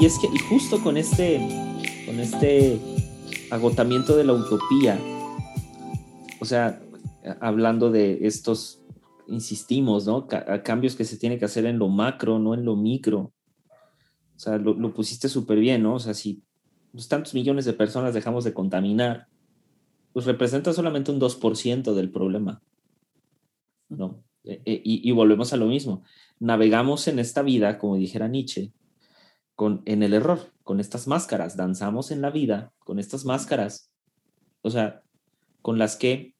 y es que, justo con este, con este agotamiento de la utopía, o sea, hablando de estos, insistimos, ¿no? cambios que se tiene que hacer en lo macro, no en lo micro. O sea, lo, pusiste súper bien, ¿no? O sea, si pues, tantos millones de personas dejamos de contaminar, pues representa solamente un 2% del problema, ¿no? E, e, y, volvemos a lo mismo. Navegamos en esta vida, como dijera Nietzsche, con, en el error, con estas máscaras. Danzamos en la vida con estas máscaras. O sea, con las que,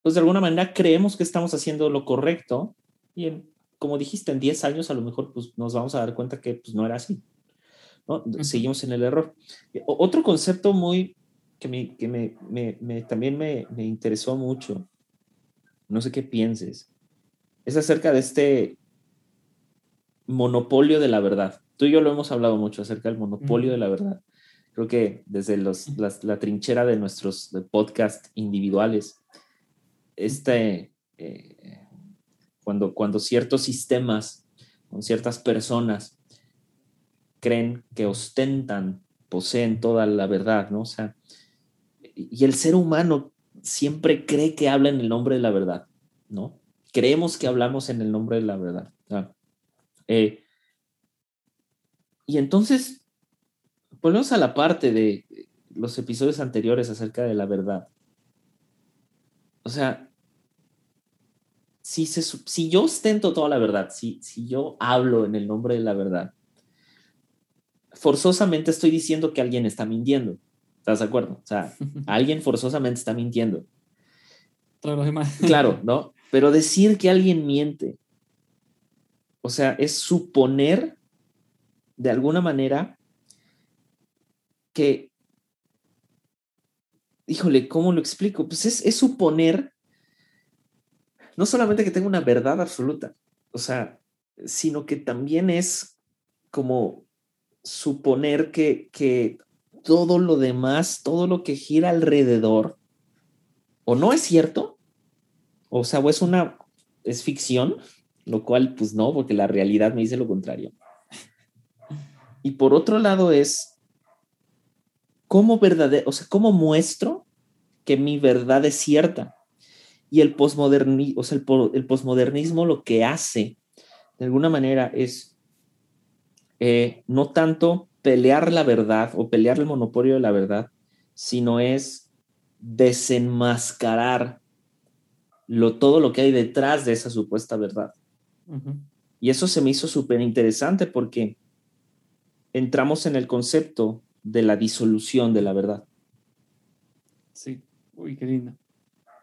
pues de alguna manera creemos que estamos haciendo lo correcto y como dijiste, en 10 años a lo mejor pues, nos vamos a dar cuenta que pues, no era así. ¿no? Seguimos en el error. Otro concepto muy que, me, que me, me, también me interesó mucho, no sé qué pienses, es acerca de este monopolio de la verdad. Tú y yo lo hemos hablado mucho acerca del monopolio de la verdad creo que desde los, la trinchera de nuestros podcast individuales, este, eh, cuando, cuando ciertos sistemas, con ciertas personas, creen que ostentan, poseen toda la verdad, ¿no? O sea, y el ser humano siempre cree que habla en el nombre de la verdad, ¿no? Creemos que hablamos en el nombre de la verdad. Eh, y entonces volvemos a la parte de los episodios anteriores acerca de la verdad. O sea, si, si yo ostento toda la verdad, si, si yo hablo en el nombre de la verdad, forzosamente estoy diciendo que alguien está mintiendo. ¿Estás de acuerdo? O sea, alguien forzosamente está mintiendo. Todos los demás. Claro, ¿no? Pero decir que alguien miente, o sea, es suponer de alguna manera que, híjole, ¿cómo lo explico? Pues es, suponer, no solamente que tenga una verdad absoluta, o sea, sino que también es como suponer que, que todo lo demás, todo lo que gira alrededor, o no es cierto, o sea, o es una, es ficción, lo cual pues no, porque la realidad me dice lo contrario. Y por otro lado es ¿cómo verdadero, o sea, cómo muestro que mi verdad es cierta? Y el posmodernismo, o sea, el, posmodernismo lo que hace, de alguna manera, es eh, no tanto pelear la verdad o pelear el monopolio de la verdad, sino es desenmascarar lo, todo lo que hay detrás de esa supuesta verdad. Y eso se me hizo súper interesante porque entramos en el concepto de la disolución de la verdad. Sí, uy, qué lindo.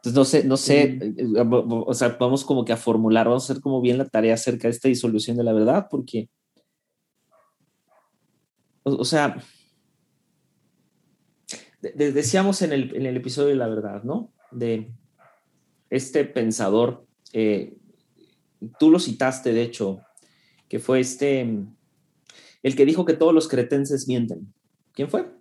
Entonces, no sé, no sé, eh, o sea, vamos como que a formular, vamos a hacer como bien la tarea acerca de esta disolución de la verdad, porque, o, sea, decíamos en el, en el, episodio de la verdad, ¿no? De este pensador, eh, tú lo citaste, de hecho, que fue este, el que dijo que todos los cretenses mienten. ¿Quién fue?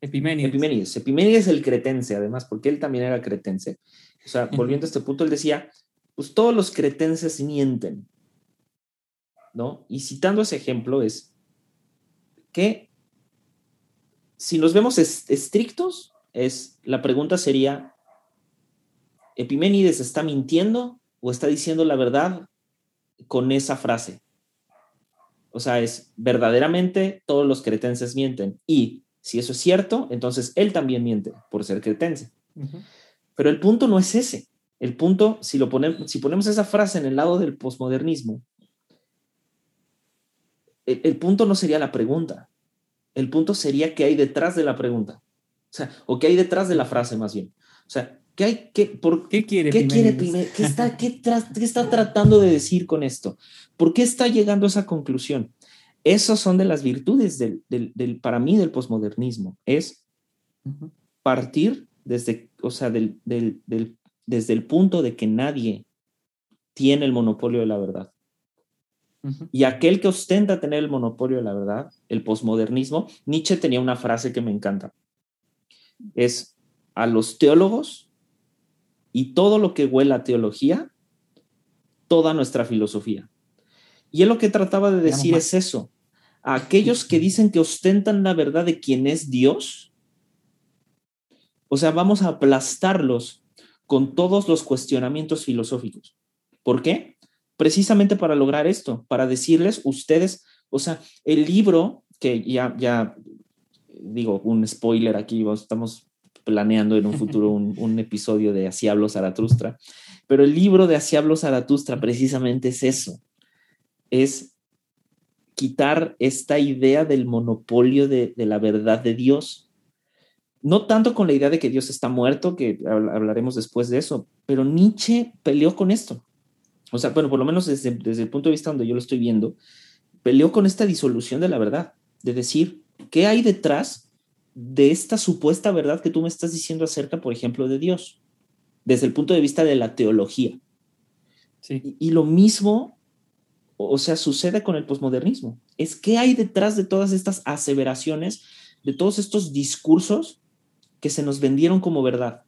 Epimenides. Epimenides. Epimenides el cretense, además, porque él también era cretense. O sea, volviendo a este punto, él decía, pues todos los cretenses mienten, ¿no? Y citando ese ejemplo es que si nos vemos estrictos, es, la pregunta sería, ¿Epimenides está mintiendo o está diciendo la verdad con esa frase? O sea, es verdaderamente todos los cretenses mienten. Y si eso es cierto, entonces él también miente por ser cretense. Pero el punto no es ese. El punto, si, lo ponemos, si ponemos esa frase en el lado del posmodernismo, el, punto no sería la pregunta. El punto sería qué hay detrás de la pregunta. O sea, o qué hay detrás de la frase más bien. O sea, ¿qué hay, qué, por, ¿Qué quiere ¿qué quiere ¿Qué está, qué, qué está tratando de decir con esto? ¿Por qué está llegando a esa conclusión? Esas son de las virtudes del, del, para mí del posmodernismo. Es partir desde, o sea, del, desde el punto de que nadie tiene el monopolio de la verdad. Y aquel que ostenta tener el monopolio de la verdad, el posmodernismo, Nietzsche tenía una frase que me encanta. Es a los teólogos y todo lo que huela a teología, toda nuestra filosofía. Y él lo que trataba de decir es eso. a aquellos que dicen que ostentan la verdad de quién es Dios. O sea, vamos a aplastarlos con todos los cuestionamientos filosóficos. ¿Por qué? Precisamente para lograr esto, para decirles ustedes, o sea, el libro que ya, ya digo, un spoiler aquí, estamos planeando en un futuro un, un episodio de Así hablo Zaratustra, pero el libro de Así hablo Zaratustra precisamente es eso, es quitar esta idea del monopolio de, de, la verdad de Dios. No tanto con la idea de que Dios está muerto, que hablaremos después de eso, pero Nietzsche peleó con esto. O sea, bueno, por lo menos desde, desde el punto de vista donde yo lo estoy viendo, peleó con esta disolución de la verdad, de decir, ¿qué hay detrás de esta supuesta verdad que tú me estás diciendo acerca, por ejemplo, de Dios? Desde el punto de vista de la teología. Sí. Y, y lo mismo o sea, sucede con el posmodernismo. Es qué hay detrás de todas estas aseveraciones, de todos estos discursos que se nos vendieron como verdad.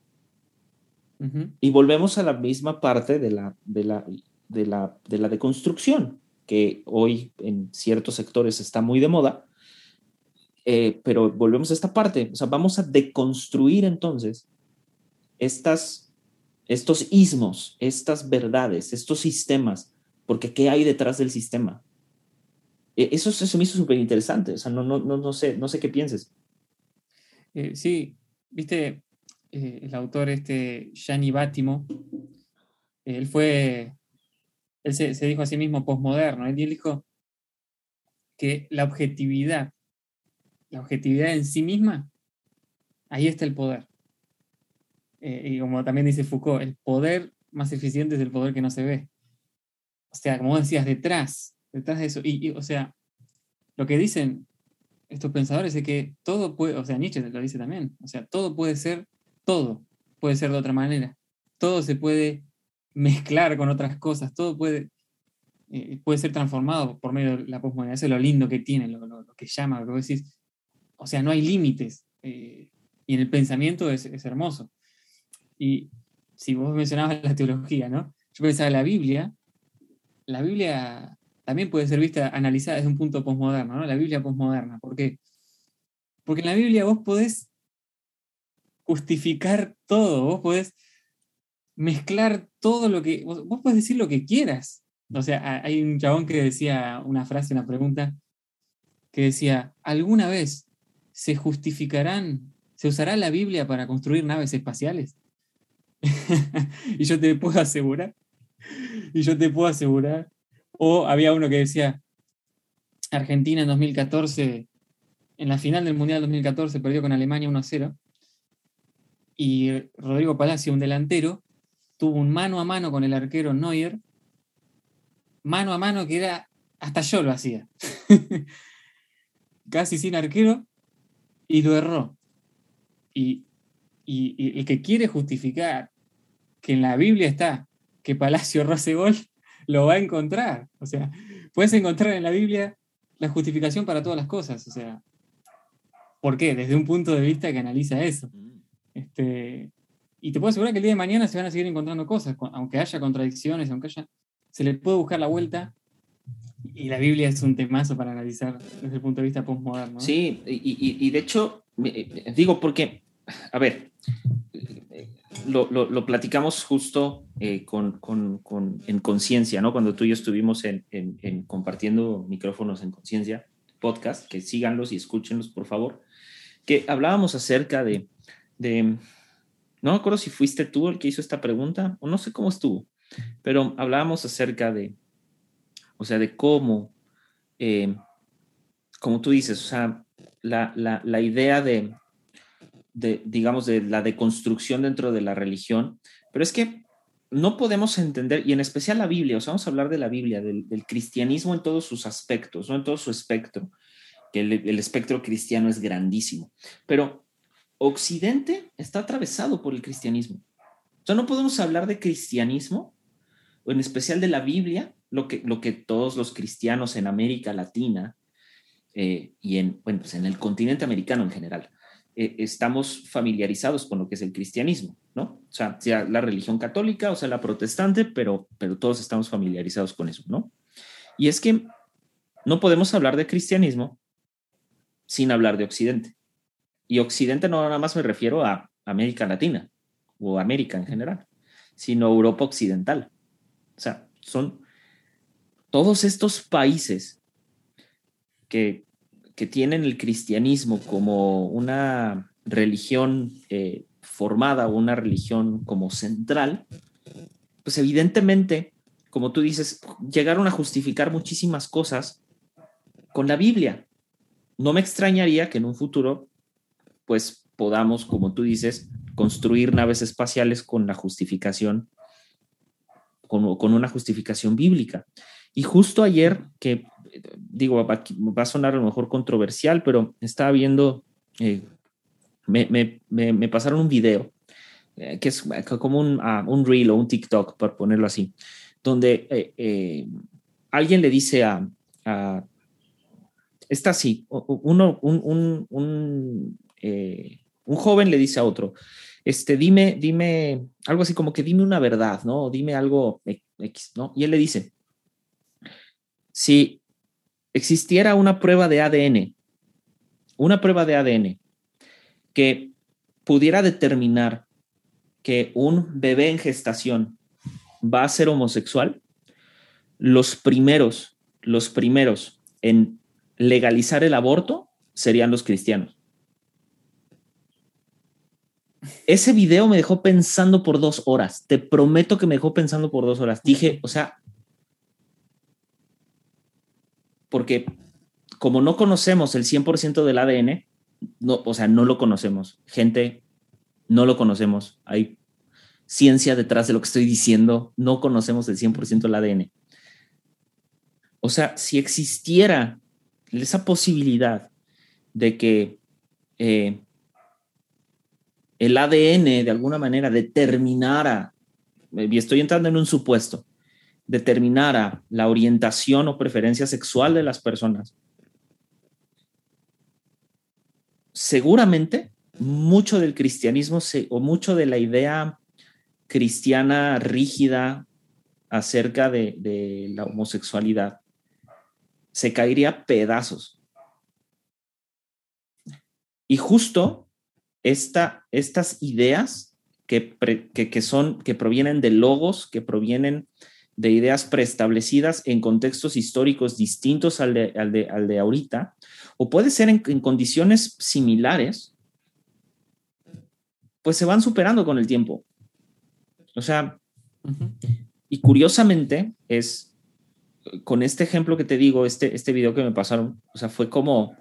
Uh -huh. Y volvemos a la misma parte de la, de, la, de, la, de la deconstrucción, que hoy en ciertos sectores está muy de moda, eh, pero volvemos a esta parte, o sea, vamos a deconstruir entonces estas, estos ismos, estas verdades, estos sistemas porque ¿qué hay detrás del sistema? Eso, eso me hizo súper interesante, o sea, no, no, no, no, sé, no sé qué pienses. Eh, sí, viste, eh, el autor este, Gianni Bátimo, eh, él fue, él se, se, dijo a sí mismo posmoderno, él dijo que la objetividad, la objetividad en sí misma, ahí está el poder. y como también dice Foucault, el poder más eficiente es el poder que no se ve o sea, como decías, detrás, detrás de eso. Y, o sea, lo que dicen estos pensadores es que todo puede, o sea, Nietzsche lo dice también, o sea, todo puede ser, todo puede ser de otra manera. Todo se puede mezclar con otras cosas, todo puede, eh, puede ser transformado por medio de la posmodernidad. Eso es lo lindo que tiene, lo, lo, que llama, lo que decís. O sea, no hay límites. Eh, y en el pensamiento es, hermoso. Y si vos mencionabas la teología, ¿no? Yo pensaba la Biblia, la Biblia también puede ser vista, analizada desde un punto posmoderno, ¿no? La Biblia posmoderna. ¿Por qué? Porque en la Biblia vos podés justificar todo, vos podés mezclar todo lo que. Vos podés decir lo que quieras. O sea, hay un chabón que decía una frase, una pregunta, que decía: ¿alguna vez se justificarán, se usará la Biblia para construir naves espaciales? y yo te puedo asegurar y yo te puedo asegurar. O había uno que decía, Argentina en 2014, en la final del Mundial 2014, perdió con Alemania 1-0. Y Rodrigo Palacio, un delantero, tuvo un mano a mano con el arquero Neuer. Mano a mano que era, hasta yo lo hacía. Casi sin arquero. Y lo erró. Y, y, y el que quiere justificar que en la Biblia está que Palacio roce gol, lo va a encontrar. O sea, puedes encontrar en la Biblia la justificación para todas las cosas. O sea, ¿por qué? Desde un punto de vista que analiza eso. Este, y te puedo asegurar que el día de mañana se van a seguir encontrando cosas, aunque haya contradicciones, aunque haya. Se le puede buscar la vuelta. Y la Biblia es un temazo para analizar desde el punto de vista postmoderno. ¿no? Sí, y, y, y de hecho, digo, porque, a ver, lo, lo, lo, platicamos justo eh, con, con, con, en conciencia, ¿no? Cuando tú y yo estuvimos en, en, en compartiendo micrófonos en conciencia, podcast, que síganlos y escúchenlos, por favor, que hablábamos acerca de, de, no me acuerdo si fuiste tú el que hizo esta pregunta, o no sé cómo estuvo, pero hablábamos acerca de, o sea, de cómo, eh, como tú dices, o sea, la, la, la idea de, digamos, de la deconstrucción dentro de la religión, pero es que no podemos entender, y en especial la Biblia, o sea, vamos a hablar de la Biblia, del, del cristianismo en todos sus aspectos, no en todo su espectro, que el, el, espectro cristiano es grandísimo, pero Occidente está atravesado por el cristianismo. O sea, no podemos hablar de cristianismo, o en especial de la Biblia, lo que, lo que todos los cristianos en América Latina eh, y en, bueno, pues en el continente americano en general, eh, estamos familiarizados con lo que es el cristianismo, ¿no? O sea, sea la religión católica o sea la protestante, pero, pero todos estamos familiarizados con eso, ¿no? Y es que no podemos hablar de cristianismo sin hablar de Occidente. Y Occidente no nada más me refiero a América Latina o América en general, sino Europa Occidental. O sea, son todos estos países que, tienen el cristianismo como una religión eh, formada una religión como central, pues evidentemente, como tú dices, llegaron a justificar muchísimas cosas con la Biblia. No me extrañaría que en un futuro, pues podamos, como tú dices, construir naves espaciales con la justificación, con una justificación bíblica. Y justo ayer, que digo, va, a sonar a lo mejor controversial, pero estaba viendo, eh, me, pasaron un video, eh, que es como un, uh, un, reel o un TikTok, por ponerlo así, donde eh, alguien le dice a, a está así, uno, un, un, un joven le dice a otro, este, dime, dime, algo así como que dime una verdad, ¿no? Dime algo X, ¿no? Y él le dice, si existiera una prueba de ADN, una prueba de ADN que pudiera determinar que un bebé en gestación va a ser homosexual, los primeros, los primeros en legalizar el aborto serían los cristianos. Ese video me dejó pensando por dos horas. Te prometo que me dejó pensando por dos horas. Dije, o sea, porque como no conocemos el 100% del ADN, o sea, no lo conocemos. Gente, no lo conocemos. Hay ciencia detrás de lo que estoy diciendo. No conocemos el 100% del ADN. O sea, si existiera esa posibilidad de que eh, el ADN de alguna manera determinara, y estoy entrando en un supuesto, determinara la orientación o preferencia sexual de las personas, seguramente mucho del cristianismo o mucho de la idea cristiana rígida acerca de, la homosexualidad se caería a pedazos. Y justo esta, estas ideas que, que, son, que provienen de logos, que provienen de ideas preestablecidas en contextos históricos distintos al de, al de, al de ahorita, o puede ser en, condiciones similares, pues se van superando con el tiempo. O sea, y curiosamente es, con este ejemplo que te digo, este, este video que me pasaron, o sea, fue como,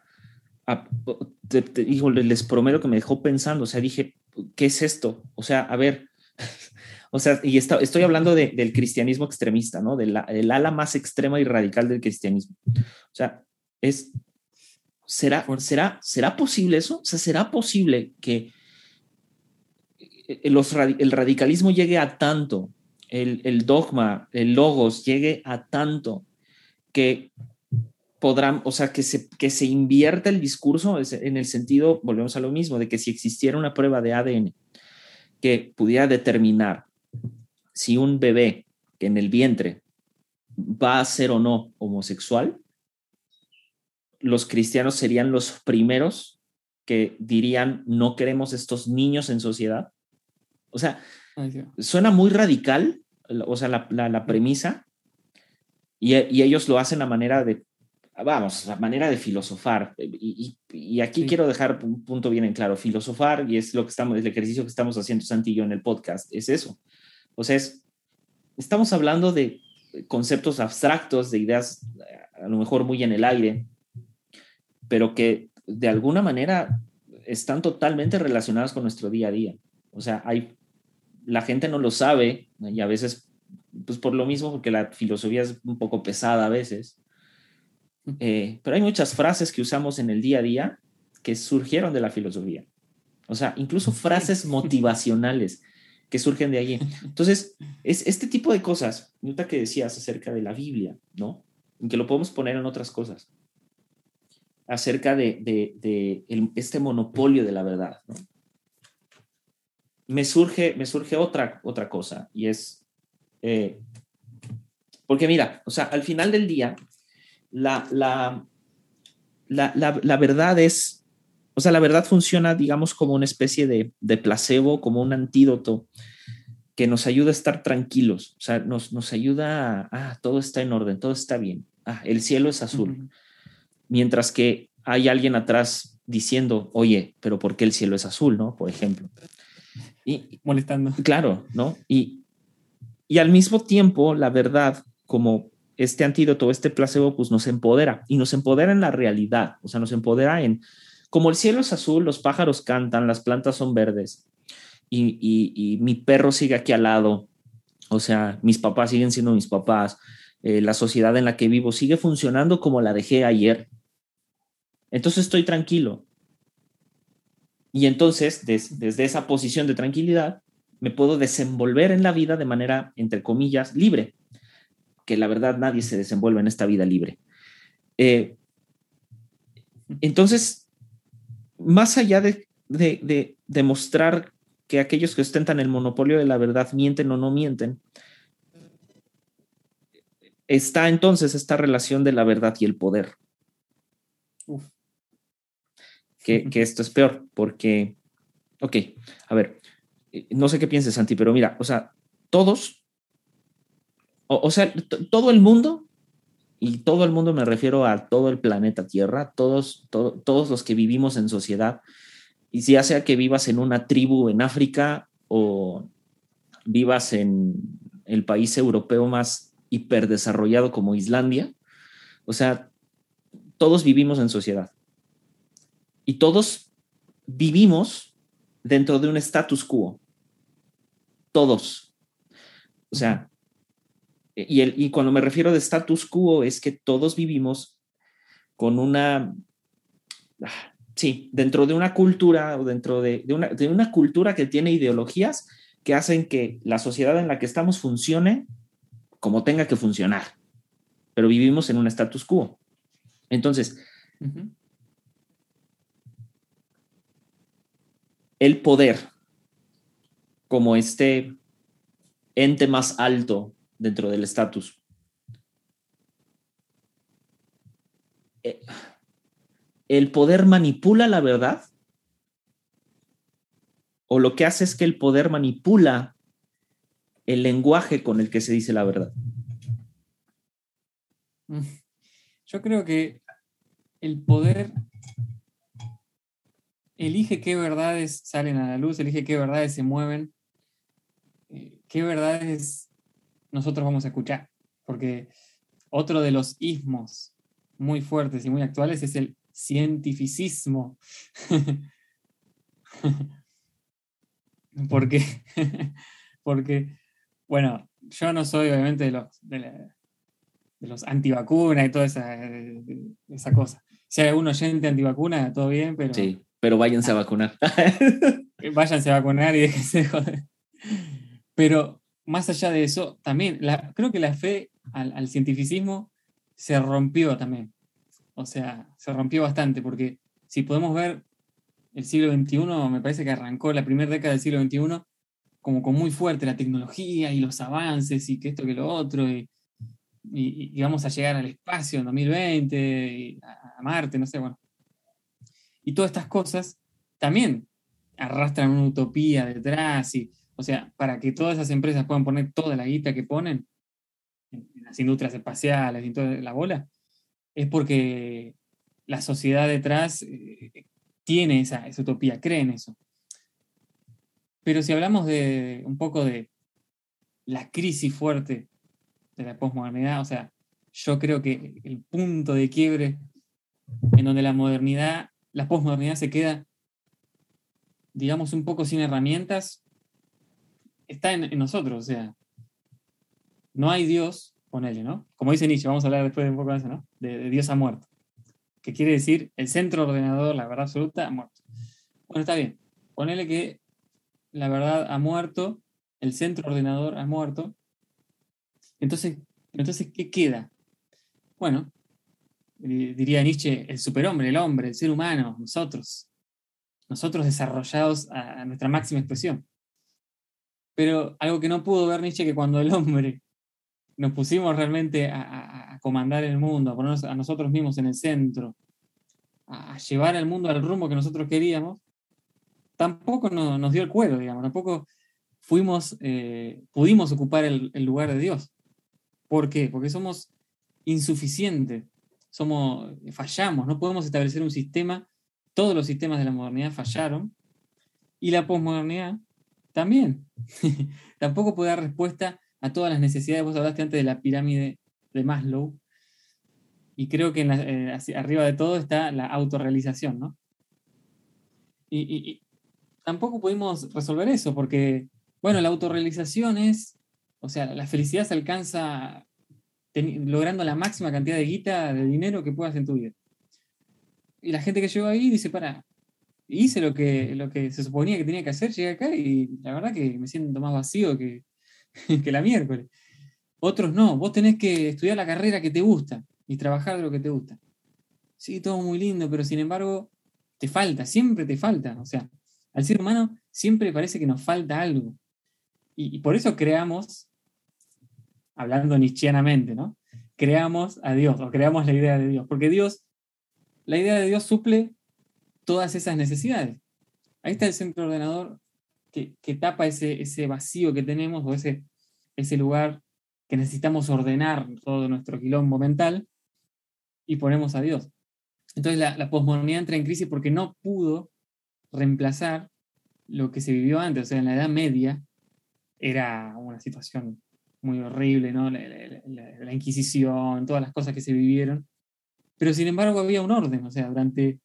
les prometo que me dejó pensando, o sea, dije, ¿qué es esto? O sea, a ver, o sea, y estoy hablando del cristianismo extremista, ¿no? Del, ala más extrema y radical del cristianismo. O sea, es, ¿será, será, ¿será posible eso? O sea, ¿será posible que eh, los, el radicalismo llegue a tanto, el, dogma, el logos llegue a tanto que podrán, o sea, que se, que se invierta el discurso en el sentido, volvemos a lo mismo, de que si existiera una prueba de ADN que pudiera determinar si un bebé que en el vientre va a ser o no homosexual, los cristianos serían los primeros que dirían no queremos estos niños en sociedad. O sea, suena muy radical, o sea, la, premisa, y, ellos lo hacen a manera de, vamos, a manera de filosofar. Y, aquí quiero dejar un punto bien en claro, filosofar, y es lo que estamos, el ejercicio que estamos haciendo Santi y yo en el podcast, es eso. O sea, estamos hablando de conceptos abstractos, de ideas a lo mejor muy en el aire, pero que de alguna manera están totalmente relacionadas con nuestro día a día. O sea, hay, la gente no lo sabe y a veces, pues por lo mismo, porque la filosofía es un poco pesada a veces, eh, pero hay muchas frases que usamos en el día a día que surgieron de la filosofía. O sea, incluso frases motivacionales que surgen de allí. Entonces, es este tipo de cosas, nota que decías acerca de la Biblia, ¿no? En que lo podemos poner en otras cosas, acerca de, este monopolio de la verdad, ¿no? Me surge, me surge otra, otra cosa y es, eh, porque mira, o sea, al final del día, la, la, la, verdad es, o sea, la verdad funciona, digamos, como una especie de, de placebo, como un antídoto que nos ayuda a estar tranquilos, o sea, nos, nos ayuda a, ah, todo está en orden, todo está bien, ah, el cielo es azul, mientras que hay alguien atrás diciendo, oye, pero ¿por qué el cielo es azul, no? Por ejemplo. Y, Molestando. Claro, ¿no? Y, y al mismo tiempo, la verdad, como este antídoto, este placebo, pues nos empodera y nos empodera en la realidad, o sea, nos empodera en, como el cielo es azul, los pájaros cantan, las plantas son verdes y, mi perro sigue aquí al lado, o sea, mis papás siguen siendo mis papás, eh, la sociedad en la que vivo sigue funcionando como la dejé ayer, entonces estoy tranquilo. Y entonces, desde esa posición de tranquilidad, me puedo desenvolver en la vida de manera, entre comillas, libre, que la verdad nadie se desenvuelve en esta vida libre. Eh, entonces, más allá de, de demostrar que aquellos que ostentan el monopolio de la verdad mienten o no mienten, está entonces esta relación de la verdad y el poder. Que, esto es peor, porque, ok, a ver, eh, no sé qué pienses, Santi, pero mira, o sea, todos, o, sea, todo el mundo, y todo el mundo me refiero a todo el planeta Tierra, todos, todos los que vivimos en sociedad, y ya sea que vivas en una tribu en África o vivas en el país europeo más hiperdesarrollado como Islandia, o sea, todos vivimos en sociedad y todos vivimos dentro de un status quo. Todos. O sea, y, el, y cuando me refiero de status quo es que todos vivimos con una, sí, dentro de una cultura o dentro de, una, de una cultura que tiene ideologías que hacen que la sociedad en la que estamos funcione como tenga que funcionar, pero vivimos en un status quo. Entonces, el poder como este ente más alto dentro del estatus. Eh, ¿El poder manipula la verdad? ¿O lo que hace es que el poder manipula el lenguaje con el que se dice la verdad? Mm. Yo creo que el poder elige qué verdades salen a la luz, elige qué verdades se mueven, eh, qué verdades nosotros vamos a escuchar. Porque otro de los ismos muy fuertes y muy actuales es el cientificismo. porque, porque, bueno, yo no soy obviamente de los, de, los antivacunas y toda esa, esa cosa. Si hay algún oyente antivacuna, todo bien, pero pero váyanse a vacunar. váyanse a vacunar y déjense de joder. Pero más allá de eso, también creo que la fe al, cientificismo se rompió también. O sea, se rompió bastante, porque si podemos ver el siglo XXI, me parece que arrancó la primera década del siglo XXI como con muy fuerte la tecnología y los avances y que esto que lo otro, y, vamos a llegar al espacio en 2020, y a Marte, no sé, bueno. Y todas estas cosas también arrastran una utopía detrás. Y, o sea, para que todas esas empresas puedan poner toda la guita que ponen en, las industrias espaciales y toda la bola, es porque la sociedad detrás eh, tiene esa, esa utopía, cree en eso. Pero si hablamos de un poco de la crisis fuerte de la posmodernidad, o sea, yo creo que el punto de quiebre en donde la modernidad la posmodernidad se queda, digamos, un poco sin herramientas, está en, nosotros, o sea, no hay Dios, ponele, ¿no? Como dice Nietzsche, vamos a hablar después de un poco de eso, ¿no? De, Dios ha muerto, que quiere decir el centro ordenador, la verdad absoluta, ha muerto. Bueno, está bien, ponele que la verdad ha muerto, el centro ordenador ha muerto, entonces, entonces ¿qué queda? Bueno, diría Nietzsche, el superhombre, el hombre, el ser humano, nosotros, nosotros desarrollados a, nuestra máxima expresión. Pero algo que no pudo ver Nietzsche que cuando el hombre nos pusimos realmente a, comandar el mundo, a ponernos a nosotros mismos en el centro, a, llevar al mundo al rumbo que nosotros queríamos, tampoco nos dio el cuero, digamos, tampoco fuimos, eh, pudimos ocupar el, lugar de Dios. ¿Por qué? Porque somos insuficientes, somos, fallamos, no podemos establecer un sistema, todos los sistemas de la modernidad fallaron, y la posmodernidad también. Tampoco puede dar respuesta a todas las necesidades. Vos hablaste antes de la pirámide de Maslow, y creo que eh, arriba de todo está la autorrealización, ¿no? Y, tampoco pudimos resolver eso, porque, bueno, la autorrealización es, o sea, la felicidad se alcanza logrando la máxima cantidad de guita, de dinero que puedas en tu vida. Y la gente que llegó ahí dice, para, hice lo que, lo que se suponía que tenía que hacer, llegué acá y la verdad que me siento más vacío que, que la miércoles. Otros no, vos tenés que estudiar la carrera que te gusta y trabajar de lo que te gusta. Sí, todo muy lindo, pero sin embargo, te falta, siempre te falta. O sea, al ser humano siempre parece que nos falta algo. Y, por eso creamos, hablando nietzscheanamente, ¿no? Creamos a Dios, o creamos la idea de Dios. Porque Dios, la idea de Dios suple todas esas necesidades. Ahí está el centro ordenador que, tapa ese, ese, vacío que tenemos o ese, ese lugar que necesitamos ordenar todo nuestro quilombo mental y ponemos a Dios. Entonces la, la posmodernidad entra en crisis porque no pudo reemplazar lo que se vivió antes. O sea, en la Edad Media era una situación muy horrible, ¿no? La, Inquisición, todas las cosas que se vivieron. Pero sin embargo había un orden. O sea, durante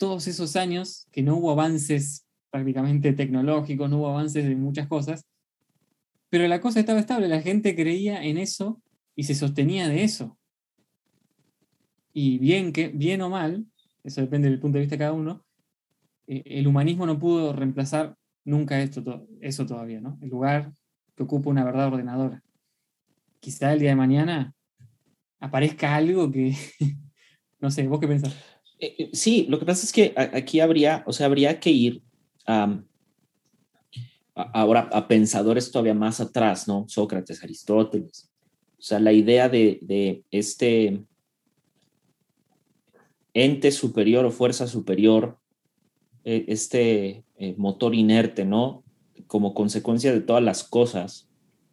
todos esos años que no hubo avances prácticamente tecnológicos, no hubo avances de muchas cosas, pero la cosa estaba estable, la gente creía en eso y se sostenía de eso. Y bien, que, bien o mal, eso depende del punto de vista de cada uno, eh, el humanismo no pudo reemplazar nunca esto, eso todavía, ¿no? El lugar que ocupa una verdad ordenadora. Quizá el día de mañana aparezca algo que, no sé, ¿vos qué pensás? Eh, eh, sí, lo que pasa es que aquí habría, o sea, habría que ir ahora a pensadores todavía más atrás, ¿no? Sócrates, Aristóteles. O sea, la idea de, este ente superior o fuerza superior, eh, este eh, motor inerte, ¿no? Como consecuencia de todas las cosas,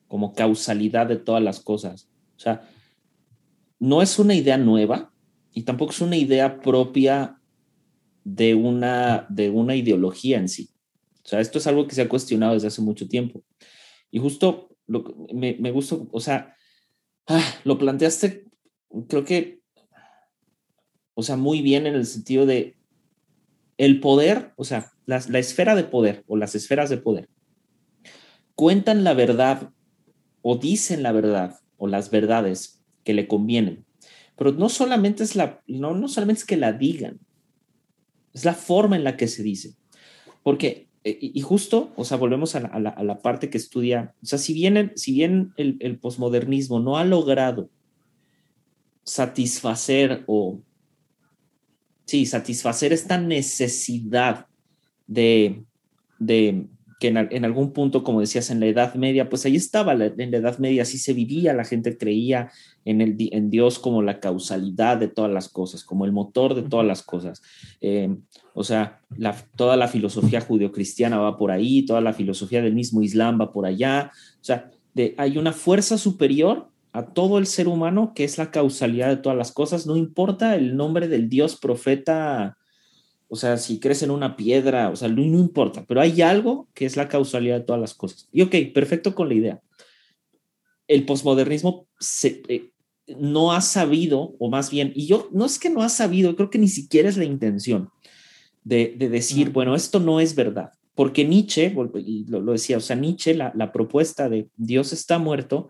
como causalidad de todas las cosas. O sea, no es una idea nueva y tampoco es una idea propia de una, de una ideología en sí. O sea, esto es algo que se ha cuestionado desde hace mucho tiempo. Y justo lo, me, me gustó, o sea, ah, lo planteaste, creo que o sea, muy bien en el sentido de el poder, o sea, la, esfera de poder o las esferas de poder, cuentan la verdad o dicen la verdad o las verdades que le convienen. Pero no solamente es la, no, no solamente es que la digan, es la forma en la que se dice. Porque, eh, y justo, o sea, volvemos a la, parte que estudia, o sea, si bien, si bien el, el posmodernismo no ha logrado satisfacer o sí, satisfacer esta necesidad de, de que en, algún punto, como decías, en la Edad Media, pues ahí estaba, en la Edad Media así se vivía, la gente creía en, el, en Dios como la causalidad de todas las cosas, como el motor de todas las cosas. Eh, o sea, toda la filosofía judeocristiana va por ahí, toda la filosofía del mismo Islam va por allá. O sea, de, hay una fuerza superior a todo el ser humano, que es la causalidad de todas las cosas, no importa el nombre del Dios profeta, o sea, si crees en una piedra, o sea, no, importa, pero hay algo que es la causalidad de todas las cosas. Y ok, perfecto con la idea. El posmodernismo eh, no ha sabido, o más bien, y yo no es que no ha sabido, creo que ni siquiera es la intención de, decir, bueno, esto no es verdad. Porque Nietzsche, y lo, decía, o sea, Nietzsche, la, la propuesta de Dios está muerto,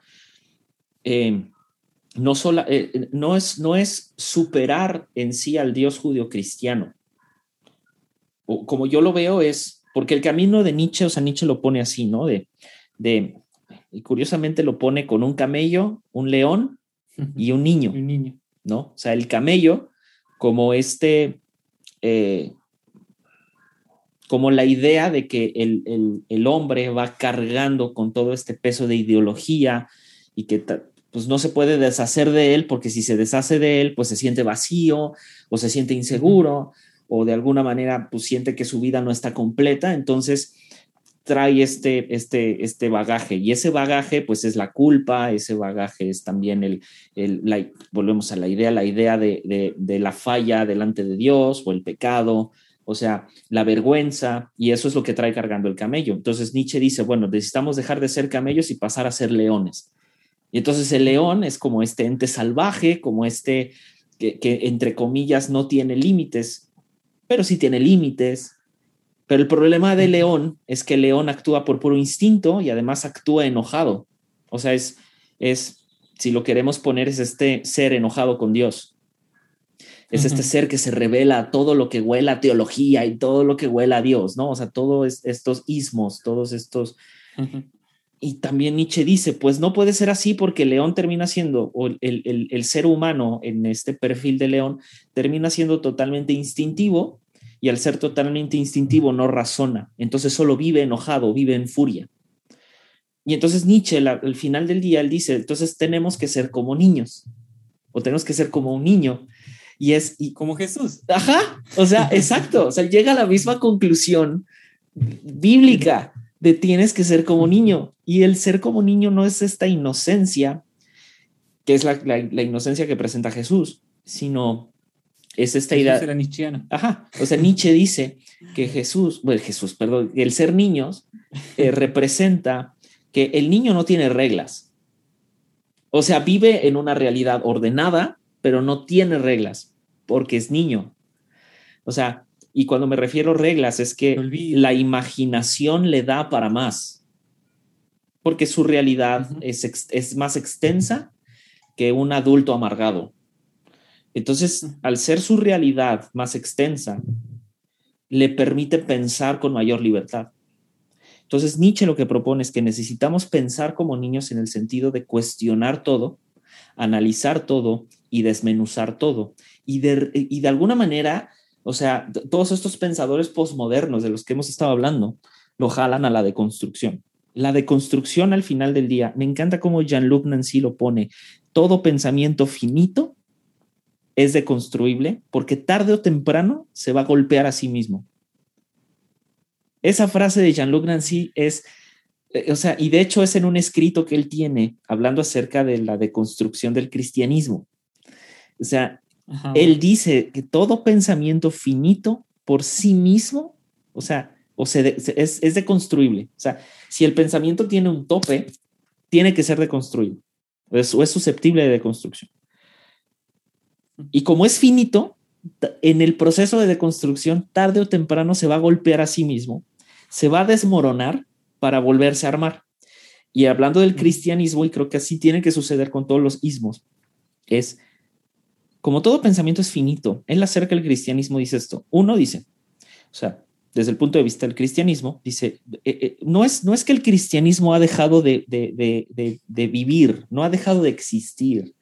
eh, no, sola, eh, no, es, no es superar en sí al Dios judío cristiano. O, como yo lo veo es, porque el camino de Nietzsche, o sea, Nietzsche lo pone así, ¿no? De, de, y curiosamente lo pone con un camello, un león y un niño. Un niño. ¿No? O sea, el camello como este, eh, como la idea de que el, el, el, hombre va cargando con todo este peso de ideología y que pues no se puede deshacer de él porque si se deshace de él, pues se siente vacío o se siente inseguro o de alguna manera pues siente que su vida no está completa, entonces trae este, este, este bagaje y ese bagaje pues es la culpa, ese bagaje es también el, el la, volvemos a la idea, la idea de, de, la falla delante de Dios o el pecado, o sea, la vergüenza, y eso es lo que trae cargando el camello. Entonces Nietzsche dice, bueno, necesitamos dejar de ser camellos y pasar a ser leones. Y entonces el león es como este ente salvaje, como este que entre comillas no tiene límites, pero sí tiene límites. Pero el problema del león es que león actúa por puro instinto y además actúa enojado. O sea, es, es si lo queremos poner, es este ser enojado con Dios. Es este ser que se revela a todo lo que huela a teología y todo lo que huela a Dios, ¿no? O sea, todos estos ismos, todos estos... Y también Nietzsche dice, pues no puede ser así porque el león termina siendo, o el, el, el ser humano en este perfil de león termina siendo totalmente instintivo y al ser totalmente instintivo no razona, entonces solo vive enojado, vive en furia. Y entonces Nietzsche, la, al final del día, él dice, entonces tenemos que ser como niños, o tenemos que ser como un niño. Y es... Y, como Jesús. Ajá, o sea, exacto, o sea, llega a la misma conclusión bíblica de tienes que ser como niño. Y el ser como niño no es esta inocencia, que es la, la, la inocencia que presenta Jesús, sino es esta Jesús idea. era nietzscheano. Ajá. O sea, Nietzsche dice que Jesús, bueno, Jesús, perdón, el ser niños eh, representa que el niño no tiene reglas. O sea, vive en una realidad ordenada, pero no tiene reglas porque es niño. O sea, y cuando me refiero a reglas es que la imaginación le da para más, porque su realidad uh -huh. es, es más extensa que un adulto amargado. Entonces, al ser su realidad más extensa, le permite pensar con mayor libertad. Entonces, Nietzsche lo que propone es que necesitamos pensar como niños en el sentido de cuestionar todo, analizar todo y desmenuzar todo. Y de, y de alguna manera, o sea, todos estos pensadores posmodernos de los que hemos estado hablando, lo jalan a la deconstrucción. La deconstrucción al final del día, me encanta cómo Jean-Luc Nancy lo pone, todo pensamiento finito es deconstruible porque tarde o temprano se va a golpear a sí mismo. Esa frase de Jean-Luc Nancy es, o sea, y de hecho es en un escrito que él tiene hablando acerca de la deconstrucción del cristianismo. O sea, Ajá. él dice que todo pensamiento finito por sí mismo, o sea, o se de, es, es deconstruible. O sea, si el pensamiento tiene un tope, tiene que ser deconstruido es, o es susceptible de deconstrucción. Y como es finito, en el proceso de deconstrucción, tarde o temprano se va a golpear a sí mismo, se va a desmoronar para volverse a armar. Y hablando del cristianismo, y creo que así tiene que suceder con todos los ismos, es como todo pensamiento es finito, él acerca del cristianismo dice esto. Uno dice, o sea, desde el punto de vista del cristianismo, dice, eh, eh, no, es, no es que el cristianismo ha dejado de, de, de, de vivir, no ha dejado de existir.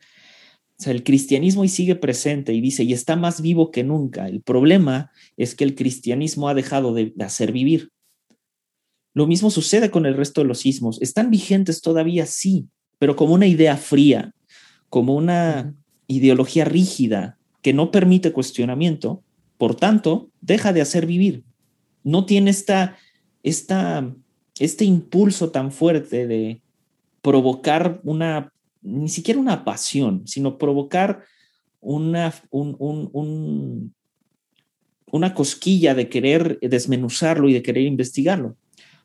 O sea, el cristianismo y sigue presente y dice, y está más vivo que nunca. El problema es que el cristianismo ha dejado de, de, hacer vivir. Lo mismo sucede con el resto de los sismos. Están vigentes todavía, sí, pero como una idea fría, como una ideología rígida que no permite cuestionamiento, por tanto, deja de hacer vivir. No tiene esta, este impulso tan fuerte de provocar una ni siquiera una pasión, sino provocar una, un, un, un, una cosquilla de querer desmenuzarlo y de querer investigarlo,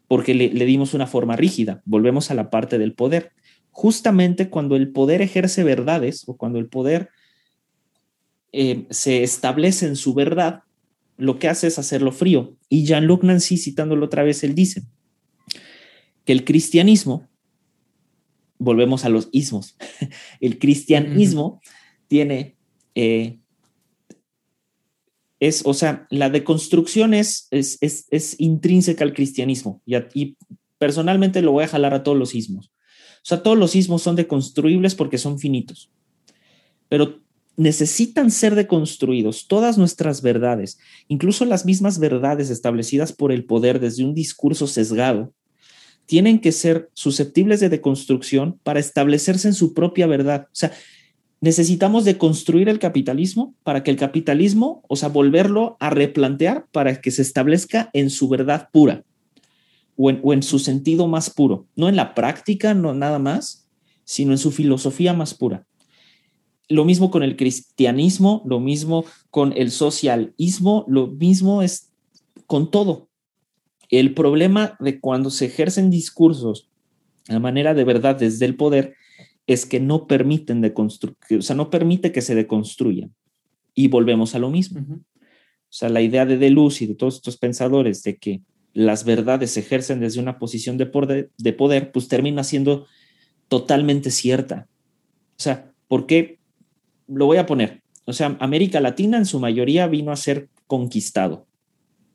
porque le, dimos una forma rígida. Volvemos a la parte del poder. Justamente cuando el poder ejerce verdades o cuando el poder eh, se establece en su verdad, lo que hace es hacerlo frío. Y Jean-Luc Nancy, citándolo otra vez, él dice que el cristianismo volvemos a los ismos. El cristianismo uh -huh. tiene, eh, es, o sea, la deconstrucción es, es, es, es intrínseca al cristianismo y, a, y, personalmente lo voy a jalar a todos los ismos. O sea, todos los ismos son deconstruibles porque son finitos, pero necesitan ser deconstruidos. Todas nuestras verdades, incluso las mismas verdades establecidas por el poder desde un discurso sesgado, tienen que ser susceptibles de deconstrucción para establecerse en su propia verdad. O sea, necesitamos deconstruir el capitalismo para que el capitalismo, o sea, volverlo a replantear para que se establezca en su verdad pura o en, o en su sentido más puro, no en la práctica, no nada más, sino en su filosofía más pura. Lo mismo con el cristianismo, lo mismo con el socialismo, lo mismo es con todo. El problema de cuando se ejercen discursos a manera de verdad desde el poder es que no permiten de o sea, no permite que se deconstruyan. Y volvemos a lo mismo. O sea, la idea de Deleuze y de todos estos pensadores de que las verdades se ejercen desde una posición de poder, de poder, pues termina siendo totalmente cierta. O sea, ¿por qué? Lo voy a poner. O sea, América Latina en su mayoría vino a ser conquistado.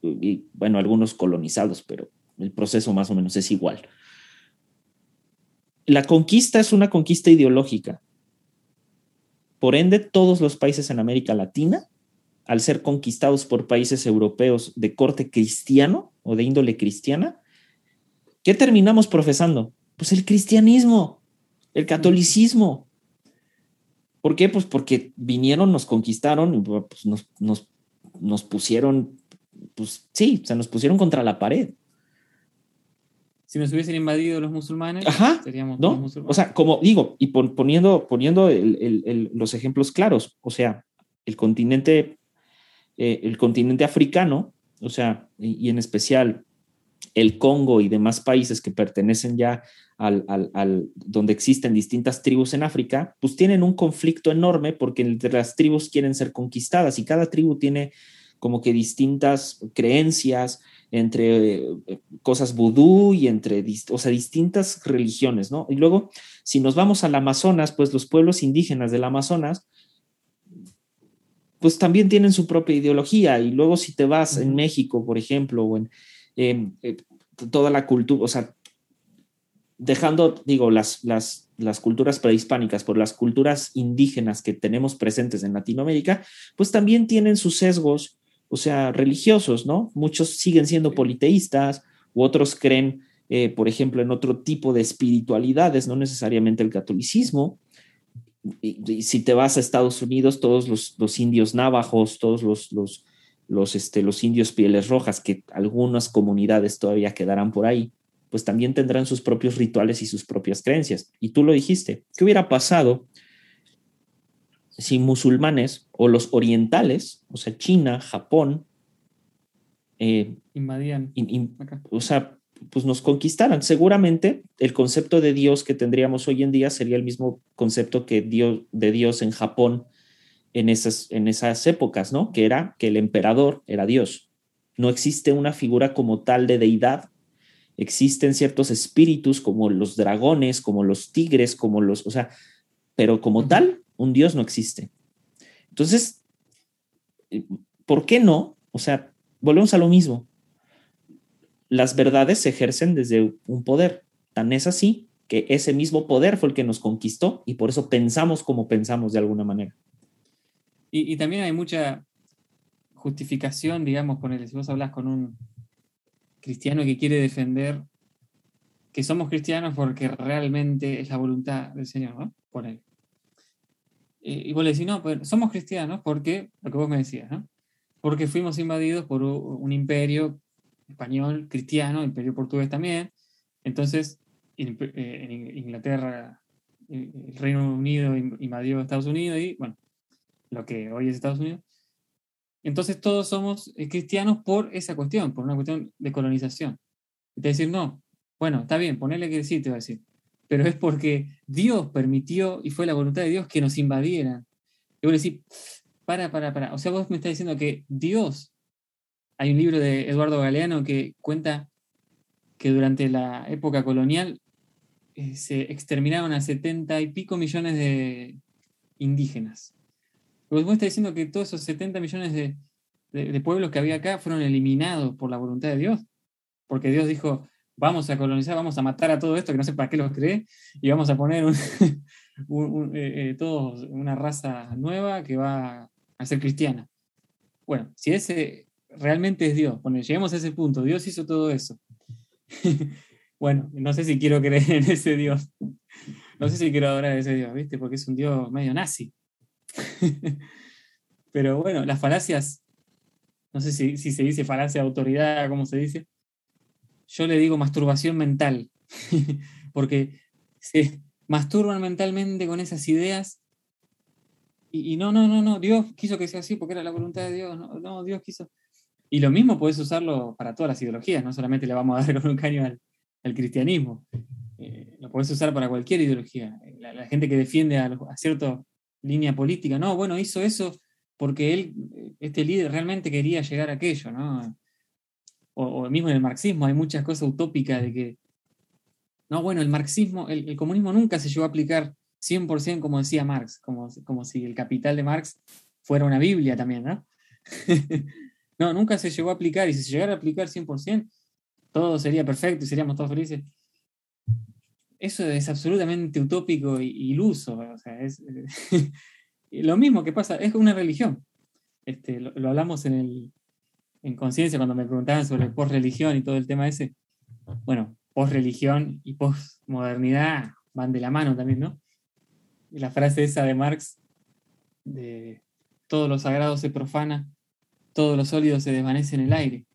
Y bueno, algunos colonizados, pero el proceso más o menos es igual la conquista es una conquista ideológica. Por ende, todos los países en América Latina, al ser conquistados por países europeos de corte cristiano o de índole cristiana, ¿qué terminamos profesando? Pues el cristianismo, el catolicismo. ¿Por qué? Pues porque vinieron, nos conquistaron y pues nos, nos, nos pusieron, pues sí, se nos pusieron contra la pared si nos hubiesen invadido los musulmanes, seríamos ¿no? musulmanes. O sea, como digo, y poniendo, poniendo los ejemplos claros, o sea, el continente, eh, el continente africano, o sea, y, en especial el Congo y demás países que pertenecen ya al, al, donde existen distintas tribus en África, pues tienen un conflicto enorme porque entre las tribus quieren ser conquistadas y cada tribu tiene como que distintas creencias, entre eh, cosas vudú y entre, o sea, distintas religiones, ¿no? Y luego, si nos vamos al Amazonas, pues los pueblos indígenas del Amazonas, pues también tienen su propia ideología. Y luego si te vas en México, por ejemplo, o en em, eh, toda la cultura, o sea, dejando, digo, las, las, las culturas prehispánicas por las culturas indígenas que tenemos presentes en Latinoamérica, pues también tienen sus sesgos o sea, religiosos, ¿no? Muchos siguen siendo politeístas u otros creen, eh, por ejemplo, en otro tipo de espiritualidades, no necesariamente el catolicismo. Y, si te vas a Estados Unidos, todos los, indios navajos, todos los, los, los, este, los indios pieles rojas, que algunas comunidades todavía quedarán por ahí, pues también tendrán sus propios rituales y sus propias creencias. Y tú lo dijiste, ¿qué hubiera pasado si musulmanes o los orientales, o sea, China, Japón, eh, invadían, o sea, pues nos conquistaran. Seguramente el concepto de Dios que tendríamos hoy en día sería el mismo concepto que Dios, de Dios en Japón en esas, en esas épocas, ¿no? Que era que el emperador era Dios. No existe una figura como tal de deidad. Existen ciertos espíritus como los dragones, como los tigres, como los, o sea, pero como tal, un Dios no existe. Entonces, ¿por qué no? O sea, volvemos a lo mismo. Las verdades se ejercen desde un poder. Tan es así que ese mismo poder fue el que nos conquistó y por eso pensamos como pensamos de alguna manera. Y, también hay mucha justificación, digamos, él. si vos hablas con un cristiano que quiere defender que somos cristianos porque realmente es la voluntad del Señor, ¿no? Por él. Eh, y vos le decís, no, pues somos cristianos porque, lo que vos me decías, ¿no? Porque fuimos invadidos por un imperio español cristiano, imperio portugués también. Entonces, eh, en Inglaterra, eh, el Reino Unido invadió Estados Unidos y, bueno, lo que hoy es Estados Unidos. Entonces todos somos cristianos por esa cuestión, por una cuestión de colonización. Te decir, no, bueno, está bien, ponele que sí, te va a decir pero es porque Dios permitió y fue la voluntad de Dios que nos invadieran. Y vos decís, para, para, para. O sea, vos me estás diciendo que Dios, hay un libro de Eduardo Galeano que cuenta que durante la época colonial eh, se exterminaron a setenta y pico millones de indígenas. Vos me estás diciendo que todos esos 70 millones de, de pueblos que había acá fueron eliminados por la voluntad de Dios. Porque Dios dijo, vamos a colonizar, vamos a matar a todo esto, que no sé para qué los cree, y vamos a poner un, eh, eh, una raza nueva que va a ser cristiana. Bueno, si ese realmente es Dios, bueno, lleguemos a ese punto, Dios hizo todo eso. bueno, no sé si quiero creer en ese Dios. No sé si quiero adorar a ese Dios, ¿viste? Porque es un Dios medio nazi. Pero bueno, las falacias, no sé si, se dice falacia de autoridad, ¿cómo se dice? Yo le digo masturbación mental, porque se masturban mentalmente con esas ideas y, no, no, no, no, Dios quiso que sea así porque era la voluntad de Dios, no, no Dios quiso. Y lo mismo puedes usarlo para todas las ideologías, no solamente le vamos a dar con un caño al, cristianismo. Eh, lo puedes usar para cualquier ideología. La, gente que defiende a, a cierta línea política, no, bueno, hizo eso porque él, este líder realmente quería llegar a aquello, ¿no? O, mismo en el marxismo hay muchas cosas utópicas de que, no, bueno, el marxismo, el, el comunismo nunca se llegó a aplicar 100% como decía Marx, como, como si el capital de Marx fuera una Biblia también, ¿no? no, nunca se llegó a aplicar y si se llegara a aplicar 100%, todo sería perfecto y seríamos todos felices. Eso es absolutamente utópico e iluso. O sea, es lo mismo que pasa, es una religión. Este, lo, hablamos en, en conciencia cuando me preguntaban sobre post-religión y todo el tema ese. Bueno, post-religión y post-modernidad van de la mano también, ¿no? la frase esa de Marx, de todo lo sagrado se profana, todo lo sólido se desvanece en el aire.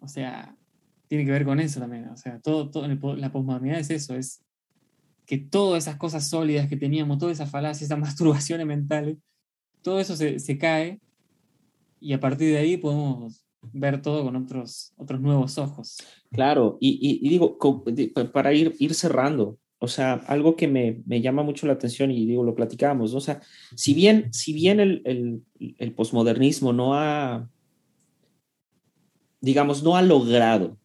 O sea, tiene que ver con eso también. O sea, todo, todo la posmodernidad es eso, es que todas esas cosas sólidas que teníamos, todas esas falacias, esas masturbaciones mentales, todo eso se, cae y a partir de ahí podemos ver todo con otros, otros nuevos ojos. Claro, y, y digo, para ir, ir cerrando, o sea, algo que me, llama mucho la atención y digo, lo platicábamos, ¿no? O sea, si bien, si bien el, el, el posmodernismo no ha, digamos, no ha logrado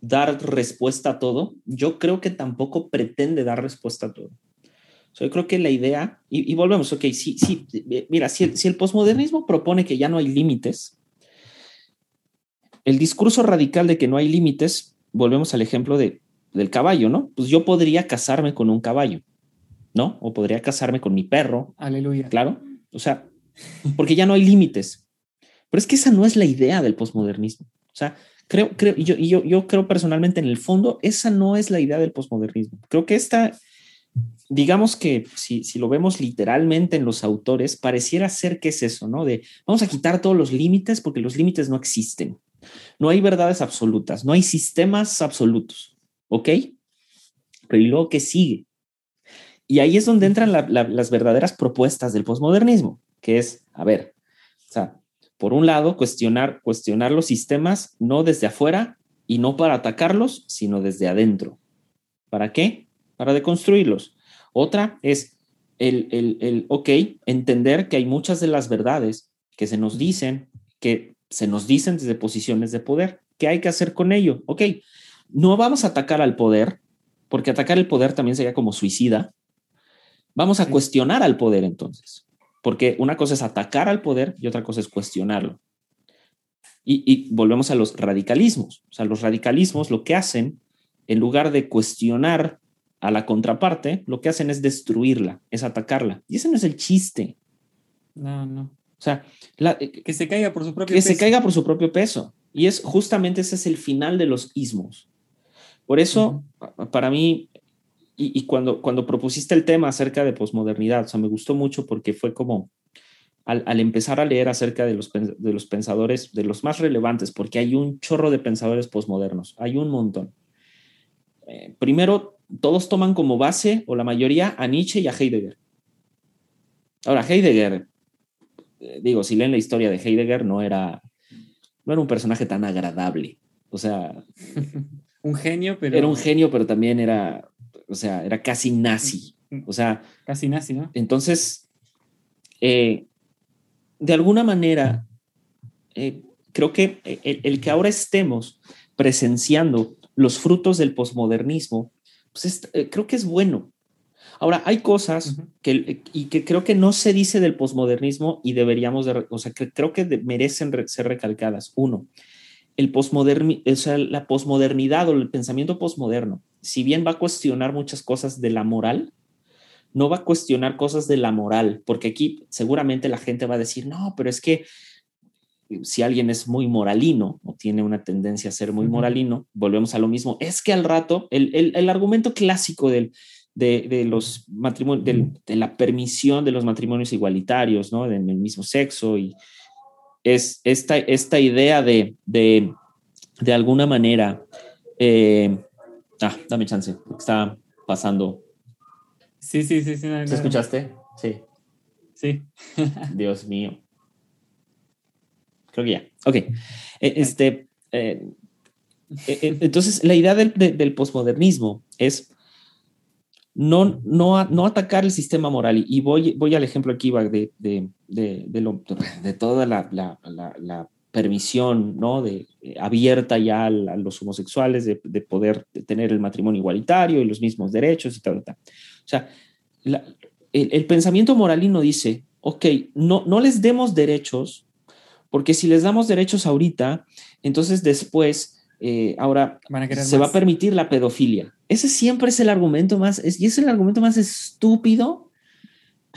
dar respuesta a todo, yo creo que tampoco pretende dar respuesta a todo. O sea, yo creo que la idea, y, volvemos, ok, sí, sí, mira, si el, si el posmodernismo propone que ya no hay límites, el discurso radical de que no hay límites, volvemos al ejemplo de del caballo, ¿no? Pues yo podría casarme con un caballo, ¿no? O podría casarme con mi perro. Aleluya. Claro. O sea, porque ya no hay límites. Pero es que esa no es la idea del posmodernismo. O sea, creo, creo, yo, yo, yo creo personalmente en el fondo, esa no es la idea del posmodernismo. Creo que esta, digamos que si, si lo vemos literalmente en los autores, pareciera ser que es eso, ¿no? De vamos a quitar todos los límites porque los límites no existen. No hay verdades absolutas, no hay sistemas absolutos. ¿Ok? Pero ¿y luego qué sigue? Y ahí es donde entran las verdaderas propuestas del posmodernismo, que es, a ver, o sea, por un lado, cuestionar, cuestionar los sistemas no desde afuera y no para atacarlos, sino desde adentro. ¿Para qué? Para deconstruirlos. Otra es el, el, el, ok, entender que hay muchas de las verdades que se nos dicen, que se nos dicen desde posiciones de poder. ¿Qué hay que hacer con ello? Ok, no vamos a atacar al poder, porque atacar el poder también sería como suicida. Vamos a cuestionar al poder entonces, porque una cosa es atacar al poder y otra cosa es cuestionarlo. Y, volvemos a los radicalismos. O sea, los radicalismos lo que hacen, en lugar de cuestionar a la contraparte, lo que hacen es destruirla, es atacarla. Y ese no es el chiste. No, no. O sea, que se caiga por su propio peso. Que se caiga por su propio peso. Y es justamente ese es el final de los ismos. Por eso, para mí, y, cuando, cuando propusiste el tema acerca de posmodernidad, o sea, me gustó mucho porque fue como al, empezar a leer acerca de los, de los pensadores, de los más relevantes, porque hay un chorro de pensadores posmodernos, hay un montón. Eh, primero, todos toman como base, o la mayoría, a Nietzsche y a Heidegger. Ahora, Heidegger, eh, digo, si leen la historia de Heidegger, no era, no era un personaje tan agradable. O sea, un genio, pero... Era un genio, pero también era, o sea, era casi nazi. Mm. O sea... Casi nazi, ¿no? Entonces, eh, de alguna manera, eh, creo que el, que ahora estemos presenciando los frutos del posmodernismo, pues eh, creo que es bueno. Ahora, hay cosas que, y que creo que no se dice del posmodernismo y deberíamos, de, o sea, que creo que merecen ser recalcadas. Uno, el o sea, la posmodernidad o el pensamiento posmoderno, si bien va a cuestionar muchas cosas de la moral, no va a cuestionar cosas de la moral, porque aquí seguramente la gente va a decir, no, pero es que si alguien es muy moralino o tiene una tendencia a ser muy moralino, volvemos a lo mismo. Es que al rato, el, argumento clásico del, de, los matrimonios, de la permisión de los matrimonios igualitarios, ¿no? En el mismo sexo y es esta, esta idea de, de, de alguna manera, eh, ah, dame chance, está pasando. Sí, sí, sí, sí. ¿Se escuchaste? Sí. Sí. Dios mío. Creo que ya. Ok. E, este, eh, e, e, entonces, la idea del, del posmodernismo es no, no, no atacar el sistema moral. Y voy, voy al ejemplo aquí de, de, de, de toda la, la, la, permisión ¿no? de, eh, abierta ya a, los homosexuales de, poder tener el matrimonio igualitario y los mismos derechos y tal. tal. O sea, el, el, pensamiento moralino dice, ok, no, no les demos derechos, porque si les damos derechos ahorita, entonces después eh, ahora se va a permitir la pedofilia. Ese siempre es el argumento más, es, y es el argumento más estúpido.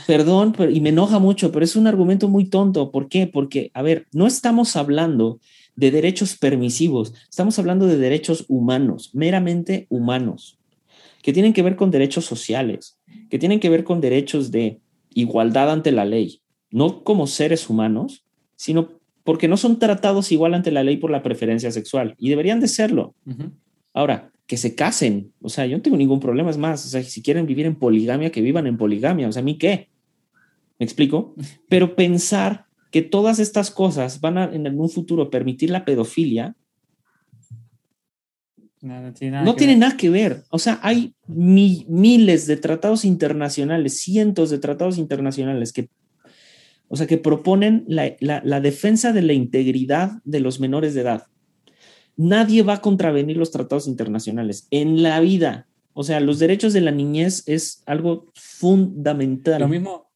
Perdón, pero, y me enoja mucho, pero es un argumento muy tonto. ¿Por qué? Porque, a ver, no estamos hablando de derechos permisivos, estamos hablando de derechos humanos, meramente humanos, que tienen que ver con derechos sociales, que tienen que ver con derechos de igualdad ante la ley, no como seres humanos, sino porque no son tratados igual ante la ley por la preferencia sexual y deberían de serlo. Ahora, que se casen, o sea, yo no tengo ningún problema, es más, o sea, si quieren vivir en poligamia, que vivan en poligamia, o sea, ¿a mí qué? ¿Me explico? Pero pensar que todas estas cosas van a en un futuro permitir la pedofilia, no tiene nada que ver. O sea, hay miles de tratados internacionales, cientos de tratados internacionales que o sea, que proponen la, defensa de la integridad de los menores de edad. Nadie va a contravenir los tratados internacionales en la vida. O sea, los derechos de la niñez es algo fundamental. Lo mismo,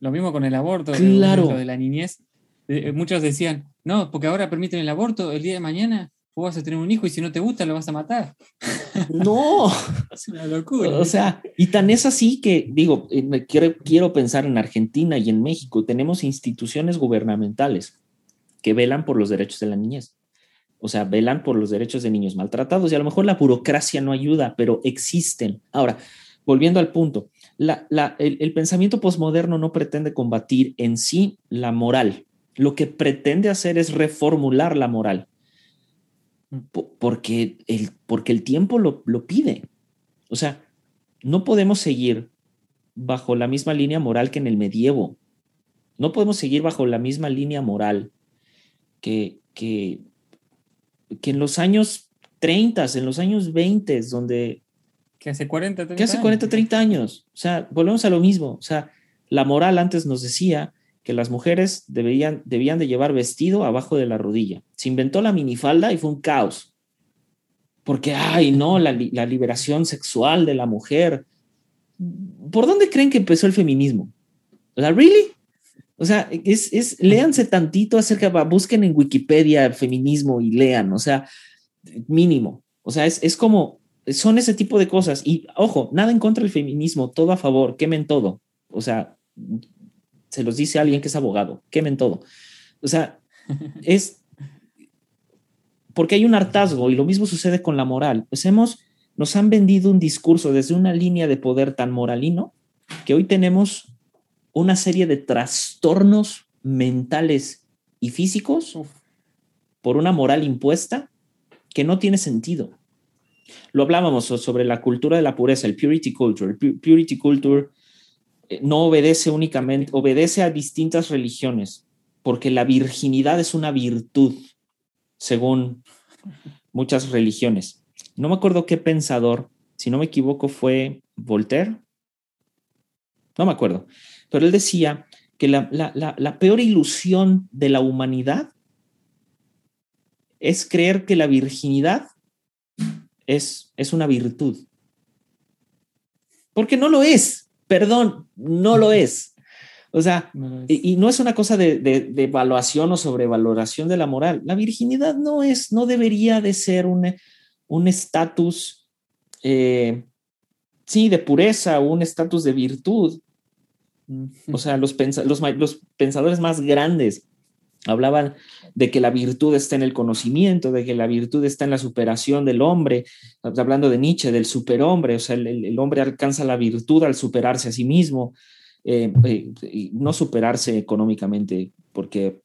lo mismo con el aborto. Claro. Lo de la niñez. Eh, muchos decían, no, porque ahora permiten el aborto el día de mañana vos vas a tener un hijo y si no te gusta lo vas a matar. No. es una locura. O sea, y tan es así que, digo, eh, quiero, quiero pensar en Argentina y en México, tenemos instituciones gubernamentales que velan por los derechos de la niñez. O sea, velan por los derechos de niños maltratados y a lo mejor la burocracia no ayuda, pero existen. Ahora, volviendo al punto, la, el, el pensamiento posmoderno no pretende combatir en sí la moral. Lo que pretende hacer es reformular la moral porque el, porque el tiempo lo, lo pide. O sea, no podemos seguir bajo la misma línea moral que en el medievo. No podemos seguir bajo la misma línea moral que, que, que en los años 30, en los años 20, donde... Que hace 40, 30 Que hace 40, 30 años. O sea, volvemos a lo mismo. O sea, la moral antes nos decía que las mujeres debían, debían de llevar vestido abajo de la rodilla. Se inventó la minifalda y fue un caos. Porque, ay, no, la, liberación sexual de la mujer. ¿Por dónde creen que empezó el feminismo? Sea, ¿really? O sea, es, es, léanse tantito acerca, busquen en Wikipedia el feminismo y lean, o sea, mínimo. O sea, es, es como, son ese tipo de cosas. Y ojo, nada en contra del feminismo, todo a favor, quemen todo. O sea, se los dice alguien que es abogado, quemen todo. O sea, es porque hay un hartazgo y lo mismo sucede con la moral. Pues hemos, nos han vendido un discurso desde una línea de poder tan moralino que hoy tenemos una serie de trastornos mentales y físicos por una moral impuesta que no tiene sentido. Lo hablábamos sobre la cultura de la pureza, el purity culture. El purity culture eh, no obedece únicamente, obedece a distintas religiones, porque la virginidad es una virtud, según muchas religiones. No me acuerdo qué pensador, si no me equivoco, fue Voltaire. No me acuerdo, pero él decía que la, peor ilusión de la humanidad es creer que la virginidad es, es una virtud. Porque no lo es perdón, no lo es. O sea, Y, no es una cosa de, evaluación o sobrevaloración de la moral. La virginidad no es, no debería de ser un estatus, eh, sí, de pureza, un estatus de virtud. O sea, los, los, los pensadores más grandes Hablaban de que la virtud está en el conocimiento, de que la virtud está en la superación del hombre, hablando de Nietzsche, del superhombre, o sea, el, hombre alcanza la virtud al superarse a sí mismo, eh, eh, no superarse económicamente, porque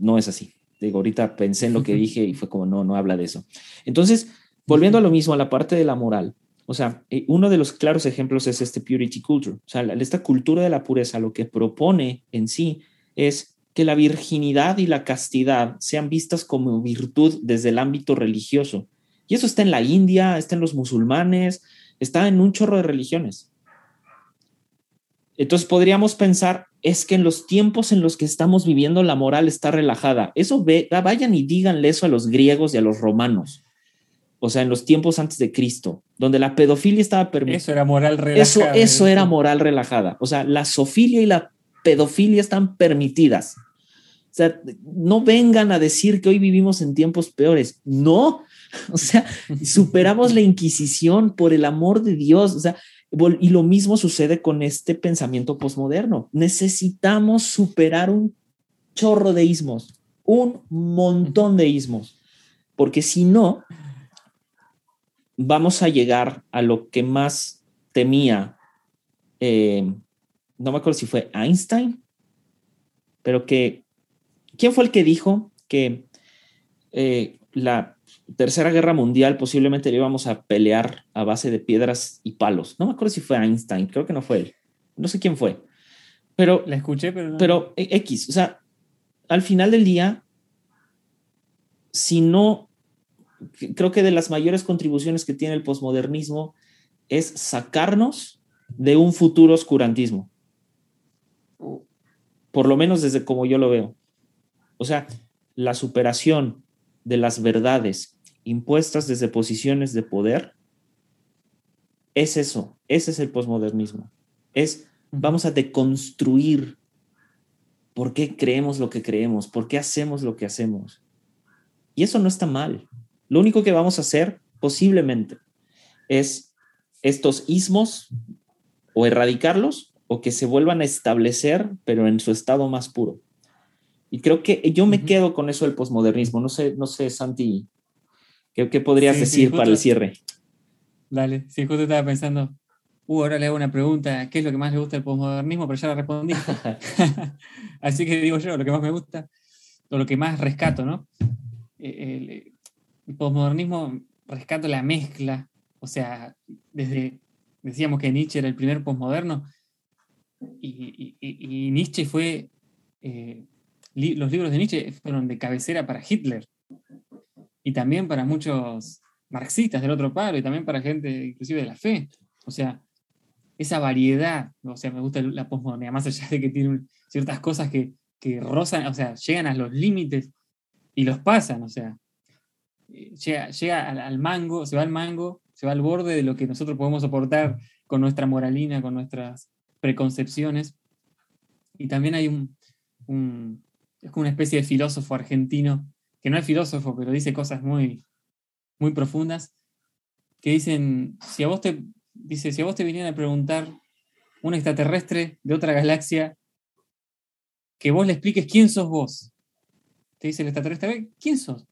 no es así. Digo, ahorita pensé en lo que dije y fue como, no, no habla de eso. Entonces, volviendo a lo mismo, a la parte de la moral, o sea, eh, uno de los claros ejemplos es este purity culture. O sea, esta cultura de la pureza lo que propone en sí es que la virginidad y la castidad sean vistas como virtud desde el ámbito religioso. Y eso está en la India, está en los musulmanes, está en un chorro de religiones. Entonces podríamos pensar, es que en los tiempos en los que estamos viviendo la moral está relajada. Eso ve, vayan y díganle eso a los griegos y a los romanos o sea, en los tiempos antes de Cristo, donde la pedofilia estaba permitida. Eso era moral relajada. Eso, eso era moral relajada. O sea, la sofilia y la pedofilia están permitidas. O sea, no vengan a decir que hoy vivimos en tiempos peores. No, o sea, superamos la Inquisición por el amor de Dios. O sea, y lo mismo sucede con este pensamiento posmoderno. Necesitamos superar un chorro de ismos, un montón de ismos, porque si no, vamos a llegar a lo que más temía, eh, no me acuerdo si fue Einstein, pero que, ¿quién fue el que dijo que eh, la Tercera Guerra Mundial posiblemente le íbamos a pelear a base de piedras y palos? No me acuerdo si fue Einstein, creo que no fue él, no sé quién fue, pero... La escuché, pero... Pero X, o sea, al final del día, si no creo que de las mayores contribuciones que tiene el posmodernismo es sacarnos de un futuro oscurantismo. Por lo menos desde como yo lo veo. O sea, la superación de las verdades impuestas desde posiciones de poder es eso, ese es el posmodernismo. Es vamos a deconstruir por qué creemos lo que creemos, por qué hacemos lo que hacemos. Y eso no está mal. Lo único que vamos a hacer posiblemente es estos ismos o erradicarlos o que se vuelvan a establecer, pero en su estado más puro. Y creo que yo me quedo con eso del posmodernismo. No sé, no sé, Santi, ¿qué, podrías decir para el cierre? Dale, sí, justo estaba pensando, uh, ahora le hago una pregunta, ¿qué es lo que más le gusta del posmodernismo? Pero ya la respondí. Así que digo yo, lo que más me gusta, o lo que más rescato, ¿no? Eh, el posmodernismo rescata la mezcla, o sea, desde, decíamos que Nietzsche era el primer posmoderno, y, Nietzsche fue, eh, los libros de Nietzsche fueron de cabecera para Hitler, y también para muchos marxistas del otro paro, y también para gente inclusive de la fe. O sea, esa variedad, o sea, me gusta la posmodernidad, más allá de que tiene ciertas cosas que, que rozan, o sea, llegan a los límites y los pasan, o sea, llega, al, mango, se va al mango, se va al borde de lo que nosotros podemos soportar con nuestra moralina, con nuestras preconcepciones. Y también hay un, es como una especie de filósofo argentino, que no es filósofo, pero dice cosas muy, muy profundas, que dicen, si a vos te, dice, si a vos te a preguntar un extraterrestre de otra galaxia, que vos le expliques quién sos vos. Te dice el extraterrestre, ¿quién sos?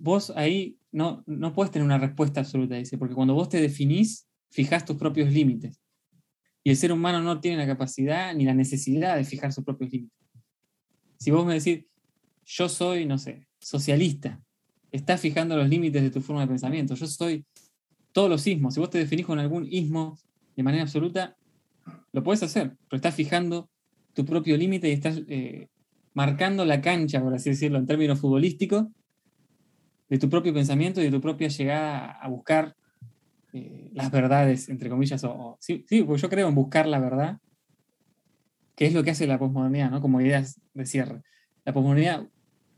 Vos ahí no, no puedes tener una respuesta absoluta, dice, porque cuando vos te definís, fijás tus propios límites. Y el ser humano no tiene la capacidad ni la necesidad de fijar sus propios límites. Si vos me decís, yo soy, no sé, socialista, estás fijando los límites de tu forma de pensamiento. Yo soy todos los ismos. Si vos te definís con algún ismo de manera absoluta, lo puedes hacer, pero estás fijando tu propio límite y estás eh, marcando la cancha, por así decirlo, en términos futbolísticos, de tu propio pensamiento y de tu propia llegada a buscar eh, las verdades, entre comillas. O, sí, sí, porque yo creo en buscar la verdad, que es lo que hace la posmodernidad, ¿no? Como ideas de cierre. La posmodernidad,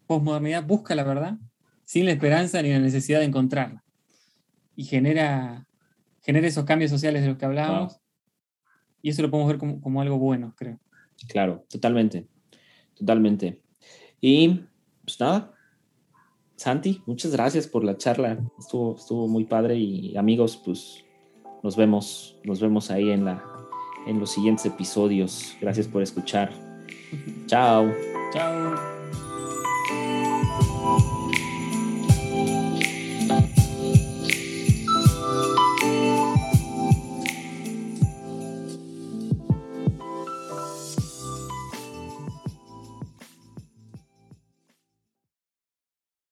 posmodernidad busca la verdad sin la esperanza ni la necesidad de encontrarla. Y genera, genera esos cambios sociales de los que hablábamos. Y eso lo podemos ver como, como algo bueno, creo. Claro, totalmente. Totalmente. Y pues nada, Santi, muchas gracias por la charla. Estuvo, estuvo muy padre y amigos, pues nos vemos, nos vemos ahí en la en los siguientes episodios. Gracias por escuchar. Chao. Chao.